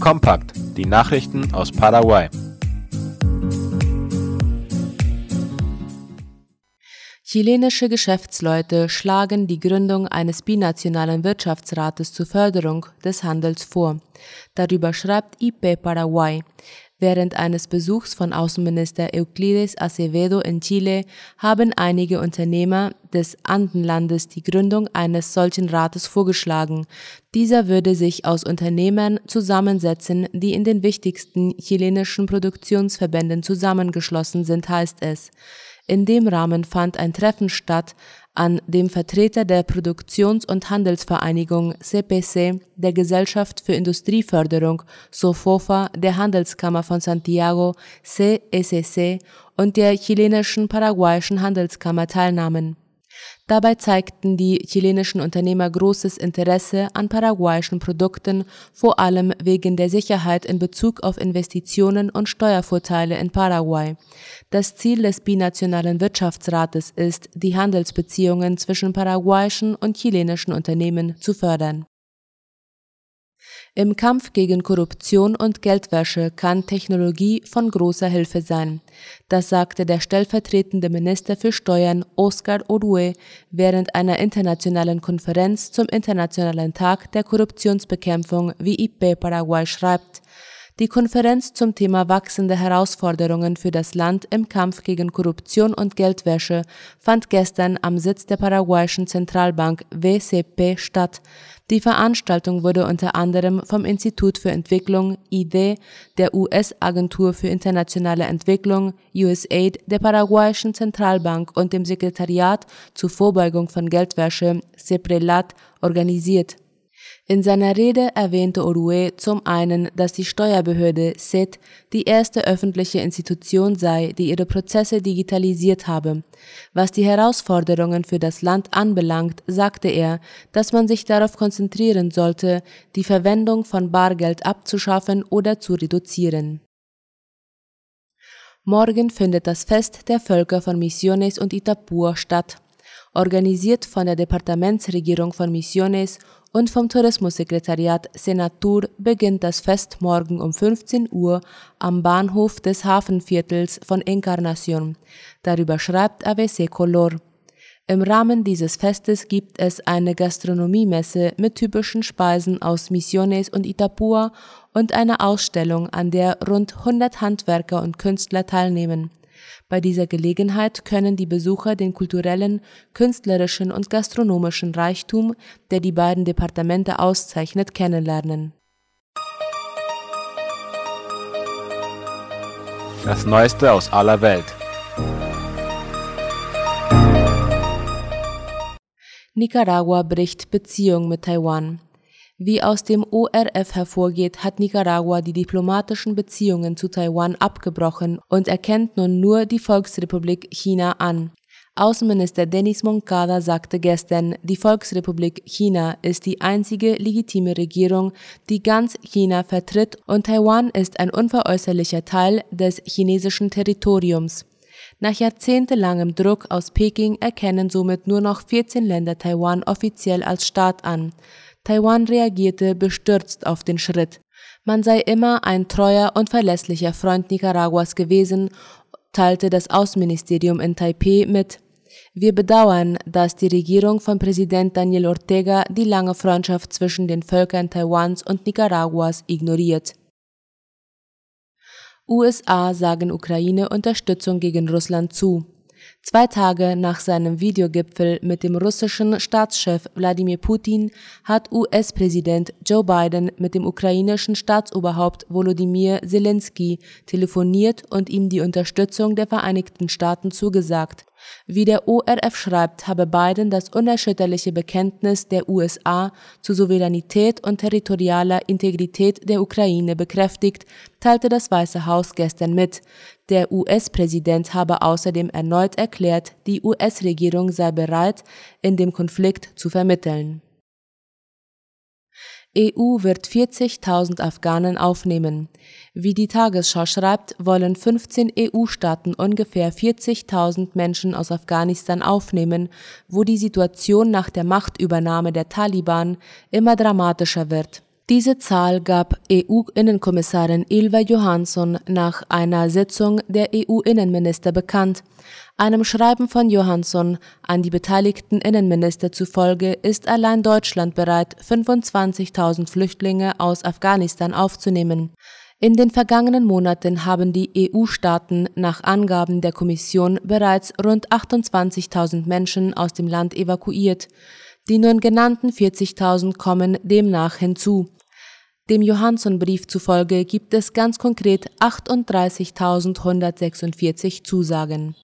Kompakt, die Nachrichten aus Paraguay. Chilenische Geschäftsleute schlagen die Gründung eines binationalen Wirtschaftsrates zur Förderung des Handels vor. Darüber schreibt IP Paraguay. Während eines Besuchs von Außenminister Euclides Acevedo in Chile haben einige Unternehmer des Andenlandes die Gründung eines solchen Rates vorgeschlagen. Dieser würde sich aus Unternehmern zusammensetzen, die in den wichtigsten chilenischen Produktionsverbänden zusammengeschlossen sind, heißt es. In dem Rahmen fand ein Treffen statt, an dem Vertreter der Produktions- und Handelsvereinigung CPC, der Gesellschaft für Industrieförderung SOFOFA, der Handelskammer von Santiago CSC und der chilenischen paraguayischen Handelskammer teilnahmen Dabei zeigten die chilenischen Unternehmer großes Interesse an paraguayischen Produkten, vor allem wegen der Sicherheit in Bezug auf Investitionen und Steuervorteile in Paraguay. Das Ziel des binationalen Wirtschaftsrates ist, die Handelsbeziehungen zwischen paraguayischen und chilenischen Unternehmen zu fördern im Kampf gegen Korruption und Geldwäsche kann Technologie von großer Hilfe sein. Das sagte der stellvertretende Minister für Steuern Oscar Orue während einer internationalen Konferenz zum Internationalen Tag der Korruptionsbekämpfung, wie IP Paraguay schreibt. Die Konferenz zum Thema wachsende Herausforderungen für das Land im Kampf gegen Korruption und Geldwäsche fand gestern am Sitz der paraguayischen Zentralbank WCP statt. Die Veranstaltung wurde unter anderem vom Institut für Entwicklung ID, der US-Agentur für internationale Entwicklung USAID, der paraguayischen Zentralbank und dem Sekretariat zur Vorbeugung von Geldwäsche CEPRELAT organisiert in seiner Rede erwähnte Orue zum einen, dass die Steuerbehörde SET die erste öffentliche Institution sei, die ihre Prozesse digitalisiert habe. Was die Herausforderungen für das Land anbelangt, sagte er, dass man sich darauf konzentrieren sollte, die Verwendung von Bargeld abzuschaffen oder zu reduzieren. Morgen findet das Fest der Völker von Misiones und Itapur statt. Organisiert von der Departementsregierung von Misiones und vom Tourismussekretariat Senatur beginnt das Fest morgen um 15 Uhr am Bahnhof des Hafenviertels von Encarnacion. Darüber schreibt ABC Color. Im Rahmen dieses Festes gibt es eine Gastronomiemesse mit typischen Speisen aus Misiones und Itapua und eine Ausstellung, an der rund 100 Handwerker und Künstler teilnehmen. Bei dieser Gelegenheit können die Besucher den kulturellen, künstlerischen und gastronomischen Reichtum, der die beiden Departemente auszeichnet, kennenlernen. Das Neueste aus aller Welt. Nicaragua bricht Beziehung mit Taiwan. Wie aus dem ORF hervorgeht, hat Nicaragua die diplomatischen Beziehungen zu Taiwan abgebrochen und erkennt nun nur die Volksrepublik China an. Außenminister Denis Moncada sagte gestern, die Volksrepublik China ist die einzige legitime Regierung, die ganz China vertritt und Taiwan ist ein unveräußerlicher Teil des chinesischen Territoriums. Nach jahrzehntelangem Druck aus Peking erkennen somit nur noch 14 Länder Taiwan offiziell als Staat an. Taiwan reagierte bestürzt auf den Schritt. Man sei immer ein treuer und verlässlicher Freund Nicaraguas gewesen, teilte das Außenministerium in Taipeh mit. Wir bedauern, dass die Regierung von Präsident Daniel Ortega die lange Freundschaft zwischen den Völkern Taiwans und Nicaraguas ignoriert. USA sagen Ukraine Unterstützung gegen Russland zu. Zwei Tage nach seinem Videogipfel mit dem russischen Staatschef Wladimir Putin hat US-Präsident Joe Biden mit dem ukrainischen Staatsoberhaupt Volodymyr Zelensky telefoniert und ihm die Unterstützung der Vereinigten Staaten zugesagt. Wie der ORF schreibt, habe Biden das unerschütterliche Bekenntnis der USA zur Souveränität und territorialer Integrität der Ukraine bekräftigt, teilte das Weiße Haus gestern mit. Der US-Präsident habe außerdem erneut erklärt, die US-Regierung sei bereit, in dem Konflikt zu vermitteln. EU wird 40.000 Afghanen aufnehmen. Wie die Tagesschau schreibt, wollen 15 EU-Staaten ungefähr 40.000 Menschen aus Afghanistan aufnehmen, wo die Situation nach der Machtübernahme der Taliban immer dramatischer wird. Diese Zahl gab EU-Innenkommissarin Ilva Johansson nach einer Sitzung der EU-Innenminister bekannt. Einem Schreiben von Johansson an die beteiligten Innenminister zufolge ist allein Deutschland bereit, 25.000 Flüchtlinge aus Afghanistan aufzunehmen. In den vergangenen Monaten haben die EU-Staaten nach Angaben der Kommission bereits rund 28.000 Menschen aus dem Land evakuiert. Die nun genannten 40.000 kommen demnach hinzu. Dem Johansson-Brief zufolge gibt es ganz konkret 38.146 Zusagen